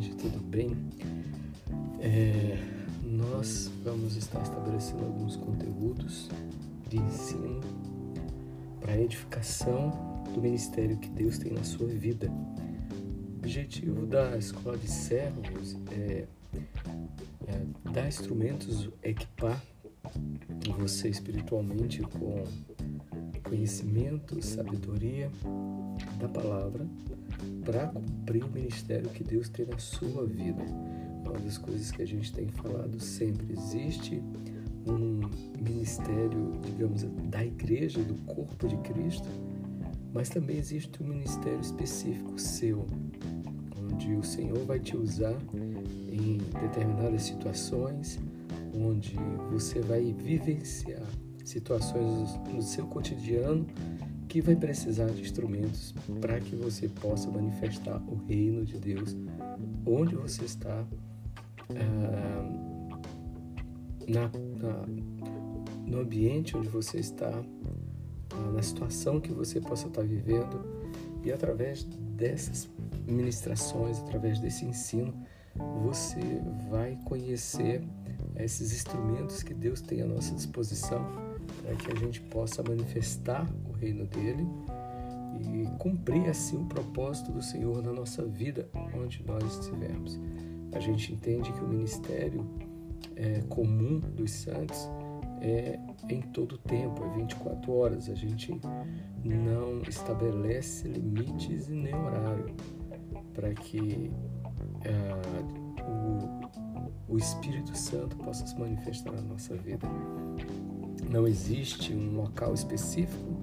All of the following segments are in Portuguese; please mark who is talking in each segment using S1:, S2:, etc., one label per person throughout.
S1: tudo bem? É, nós vamos estar estabelecendo alguns conteúdos de ensino para edificação do ministério que Deus tem na sua vida. O objetivo da Escola de Servos é, é dar instrumentos, equipar você espiritualmente com conhecimento, sabedoria da palavra para cumprir o ministério que Deus tem na sua vida. Uma das coisas que a gente tem falado sempre: existe um ministério, digamos, da igreja, do corpo de Cristo, mas também existe um ministério específico seu, onde o Senhor vai te usar em determinadas situações, onde você vai vivenciar situações no seu cotidiano que vai precisar de instrumentos para que você possa manifestar o reino de Deus onde você está, ah, na, na, no ambiente onde você está, ah, na situação que você possa estar vivendo. E através dessas ministrações, através desse ensino, você vai conhecer esses instrumentos que Deus tem à nossa disposição para que a gente possa manifestar o reino dele e cumprir assim o propósito do Senhor na nossa vida, onde nós estivermos. A gente entende que o ministério é, comum dos santos é em todo o tempo, é 24 horas. A gente não estabelece limites e nem horário para que é, o, o Espírito Santo possa se manifestar na nossa vida. Não existe um local específico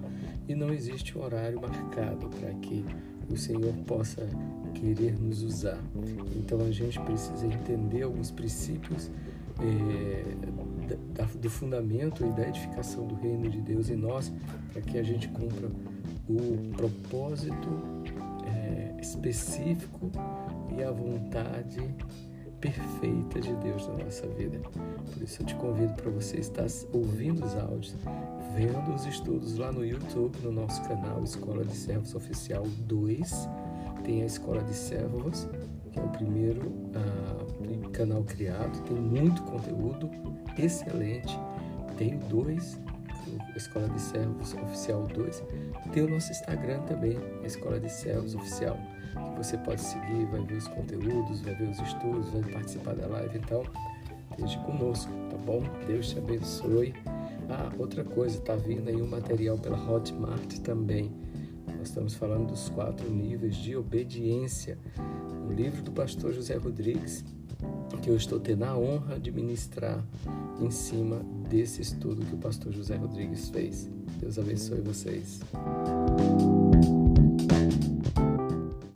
S1: e não existe um horário marcado para que o Senhor possa querer nos usar. Então a gente precisa entender alguns princípios é, da, do fundamento e da edificação do reino de Deus em nós, para que a gente cumpra o propósito é, específico e a vontade perfeita de Deus na nossa vida. Por isso eu te convido para você estar ouvindo os áudios, vendo os estudos lá no YouTube, no nosso canal Escola de Servos Oficial 2. Tem a Escola de Servos, que é o primeiro uh, canal criado, tem muito conteúdo excelente. Tem dois, Escola de Servos Oficial 2. Tem o nosso Instagram também, Escola de Servos Oficial que você pode seguir, vai ver os conteúdos, vai ver os estudos, vai participar da live. Então, esteja conosco, tá bom? Deus te abençoe. Ah, outra coisa, tá vindo aí um material pela Hotmart também. Nós estamos falando dos quatro níveis de obediência. O livro do pastor José Rodrigues, que eu estou tendo a honra de ministrar em cima desse estudo que o pastor José Rodrigues fez. Deus abençoe vocês.